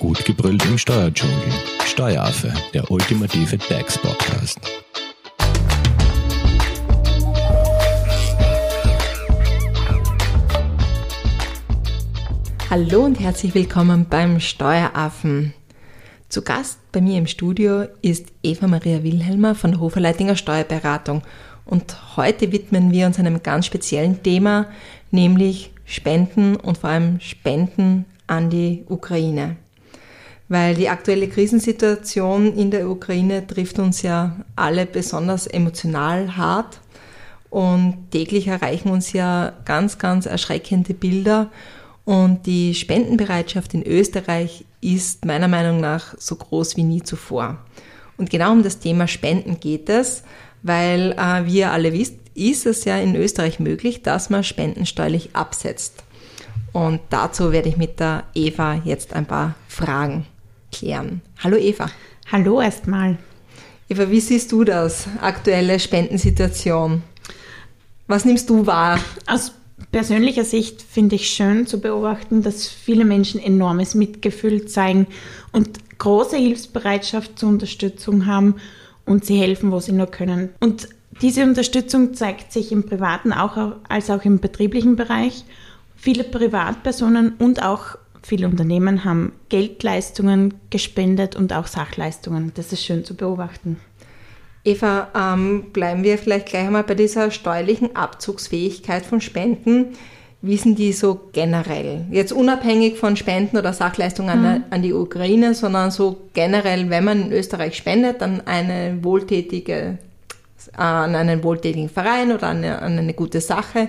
Gut gebrüllt im Steuerdschungel. Steueraffe, der ultimative DAX-Podcast. Hallo und herzlich willkommen beim Steueraffen. Zu Gast bei mir im Studio ist Eva Maria Wilhelmer von der Hoferleitinger Steuerberatung. Und heute widmen wir uns einem ganz speziellen Thema, nämlich Spenden und vor allem Spenden an die Ukraine weil die aktuelle Krisensituation in der Ukraine trifft uns ja alle besonders emotional hart und täglich erreichen uns ja ganz, ganz erschreckende Bilder und die Spendenbereitschaft in Österreich ist meiner Meinung nach so groß wie nie zuvor. Und genau um das Thema Spenden geht es, weil äh, wie ihr alle wisst, ist es ja in Österreich möglich, dass man Spenden steuerlich absetzt. Und dazu werde ich mit der Eva jetzt ein paar Fragen klären. Hallo Eva. Hallo erstmal. Eva, wie siehst du das, aktuelle Spendensituation? Was nimmst du wahr? Aus persönlicher Sicht finde ich schön zu beobachten, dass viele Menschen enormes Mitgefühl zeigen und große Hilfsbereitschaft zur Unterstützung haben und sie helfen, wo sie nur können. Und diese Unterstützung zeigt sich im privaten auch, als auch im betrieblichen Bereich. Viele Privatpersonen und auch Viele Unternehmen haben Geldleistungen gespendet und auch Sachleistungen. Das ist schön zu beobachten. Eva, ähm, bleiben wir vielleicht gleich einmal bei dieser steuerlichen Abzugsfähigkeit von Spenden. Wie sind die so generell? Jetzt unabhängig von Spenden oder Sachleistungen mhm. an, an, die Ukraine, sondern so generell, wenn man in Österreich spendet, an eine wohltätige, äh, an einen wohltätigen Verein oder an eine, an eine gute Sache.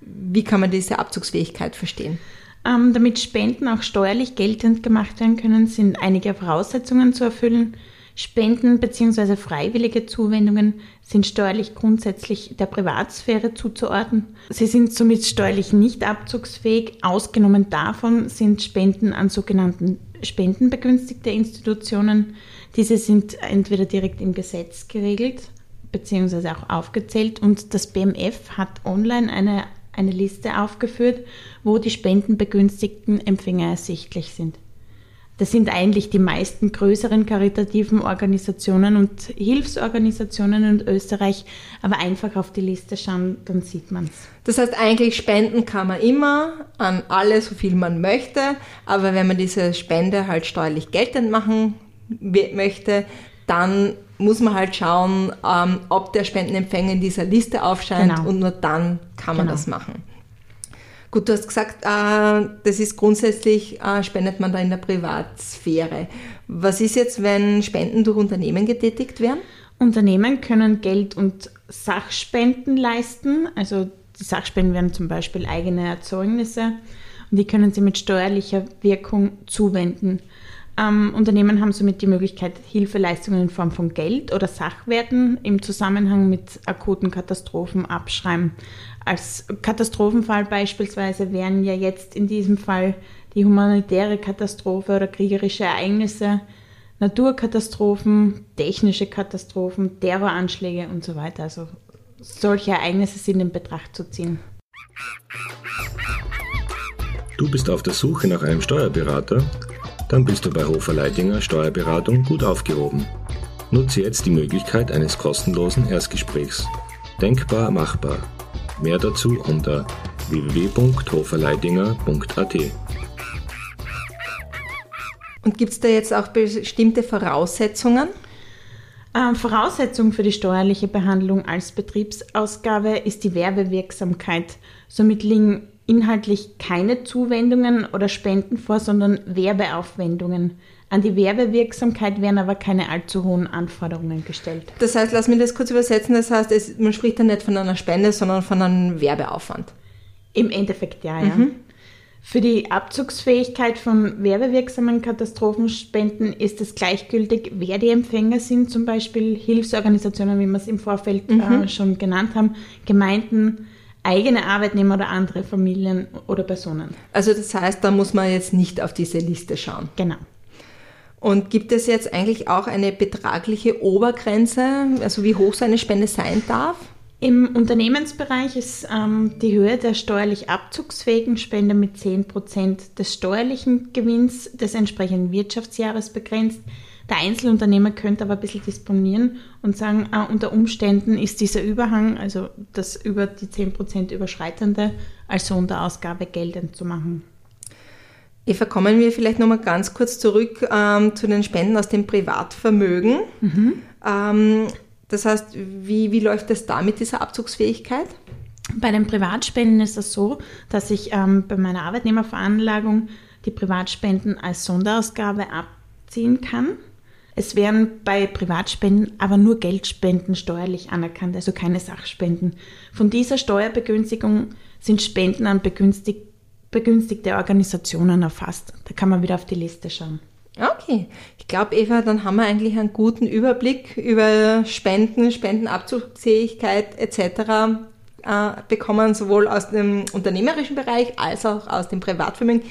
Wie kann man diese Abzugsfähigkeit verstehen? Ähm, damit Spenden auch steuerlich geltend gemacht werden können, sind einige Voraussetzungen zu erfüllen. Spenden bzw. freiwillige Zuwendungen sind steuerlich grundsätzlich der Privatsphäre zuzuordnen. Sie sind somit steuerlich nicht abzugsfähig. Ausgenommen davon sind Spenden an sogenannten spendenbegünstigte Institutionen. Diese sind entweder direkt im Gesetz geregelt bzw. auch aufgezählt und das BMF hat online eine eine Liste aufgeführt, wo die spendenbegünstigten Empfänger ersichtlich sind. Das sind eigentlich die meisten größeren karitativen Organisationen und Hilfsorganisationen in Österreich, aber einfach auf die Liste schauen, dann sieht man es. Das heißt, eigentlich spenden kann man immer an alle, so viel man möchte, aber wenn man diese Spende halt steuerlich geltend machen möchte, dann muss man halt schauen, ähm, ob der Spendenempfänger in dieser Liste aufscheint genau. und nur dann kann man genau. das machen. Gut, du hast gesagt, äh, das ist grundsätzlich, äh, spendet man da in der Privatsphäre. Was ist jetzt, wenn Spenden durch Unternehmen getätigt werden? Unternehmen können Geld- und Sachspenden leisten. Also die Sachspenden werden zum Beispiel eigene Erzeugnisse und die können sie mit steuerlicher Wirkung zuwenden. Ähm, Unternehmen haben somit die Möglichkeit, Hilfeleistungen in Form von Geld oder Sachwerten im Zusammenhang mit akuten Katastrophen abschreiben. Als Katastrophenfall beispielsweise wären ja jetzt in diesem Fall die humanitäre Katastrophe oder kriegerische Ereignisse, Naturkatastrophen, technische Katastrophen, Terroranschläge und so weiter. Also solche Ereignisse sind in Betracht zu ziehen. Du bist auf der Suche nach einem Steuerberater? Dann bist du bei Hofer Leidinger Steuerberatung gut aufgehoben. Nutze jetzt die Möglichkeit eines kostenlosen Erstgesprächs. Denkbar machbar. Mehr dazu unter www.hoferleidinger.at. Und gibt es da jetzt auch bestimmte Voraussetzungen? Ähm, Voraussetzung für die steuerliche Behandlung als Betriebsausgabe ist die Werbewirksamkeit. Somit liegen inhaltlich keine Zuwendungen oder Spenden vor, sondern Werbeaufwendungen. An die Werbewirksamkeit werden aber keine allzu hohen Anforderungen gestellt. Das heißt, lass mich das kurz übersetzen, das heißt, es, man spricht dann nicht von einer Spende, sondern von einem Werbeaufwand. Im Endeffekt ja, ja. Mhm. Für die Abzugsfähigkeit von werbewirksamen Katastrophenspenden ist es gleichgültig, wer die Empfänger sind, zum Beispiel Hilfsorganisationen, wie wir es im Vorfeld mhm. äh, schon genannt haben, Gemeinden, eigene Arbeitnehmer oder andere Familien oder Personen. Also das heißt, da muss man jetzt nicht auf diese Liste schauen. Genau. Und gibt es jetzt eigentlich auch eine betragliche Obergrenze, also wie hoch so eine Spende sein darf? Im Unternehmensbereich ist ähm, die Höhe der steuerlich abzugsfähigen Spende mit 10% des steuerlichen Gewinns des entsprechenden Wirtschaftsjahres begrenzt. Der Einzelunternehmer könnte aber ein bisschen disponieren und sagen, äh, unter Umständen ist dieser Überhang, also das über die 10% überschreitende, als Sonderausgabe geltend zu machen. Eva, kommen wir vielleicht nochmal ganz kurz zurück ähm, zu den Spenden aus dem Privatvermögen. Mhm. Ähm, das heißt, wie, wie läuft es da mit dieser Abzugsfähigkeit? Bei den Privatspenden ist es so, dass ich ähm, bei meiner Arbeitnehmerveranlagung die Privatspenden als Sonderausgabe abziehen kann. Es werden bei Privatspenden aber nur Geldspenden steuerlich anerkannt, also keine Sachspenden. Von dieser Steuerbegünstigung sind Spenden an begünstigt, begünstigte Organisationen erfasst. Da kann man wieder auf die Liste schauen. Okay, ich glaube, Eva, dann haben wir eigentlich einen guten Überblick über Spenden, Spendenabzugsfähigkeit etc. Äh, bekommen, sowohl aus dem unternehmerischen Bereich als auch aus dem Privatvermögen.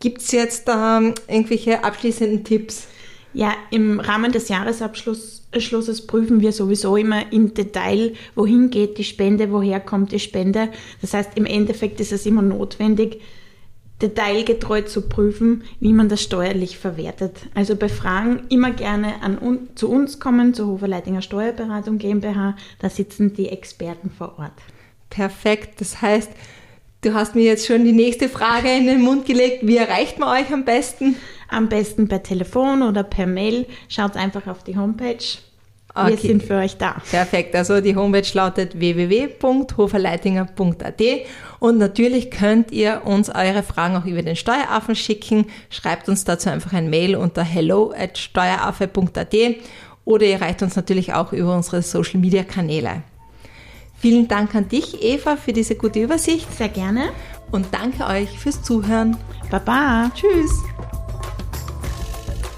Gibt es jetzt ähm, irgendwelche abschließenden Tipps? Ja, im Rahmen des Jahresabschlusses prüfen wir sowieso immer im Detail, wohin geht die Spende, woher kommt die Spende. Das heißt, im Endeffekt ist es immer notwendig, detailgetreu zu prüfen, wie man das steuerlich verwertet. Also bei Fragen immer gerne an, zu uns kommen, zur Hoferleitinger Steuerberatung GmbH. Da sitzen die Experten vor Ort. Perfekt. Das heißt, du hast mir jetzt schon die nächste Frage in den Mund gelegt. Wie erreicht man euch am besten? Am besten per Telefon oder per Mail. Schaut einfach auf die Homepage. Okay. Wir sind für euch da. Perfekt. Also die Homepage lautet www.hoferleitinger.at und natürlich könnt ihr uns eure Fragen auch über den Steueraffen schicken. Schreibt uns dazu einfach ein Mail unter hello at steueraffe.at oder ihr erreicht uns natürlich auch über unsere Social Media Kanäle. Vielen Dank an dich, Eva, für diese gute Übersicht. Sehr gerne. Und danke euch fürs Zuhören. Baba. Tschüss.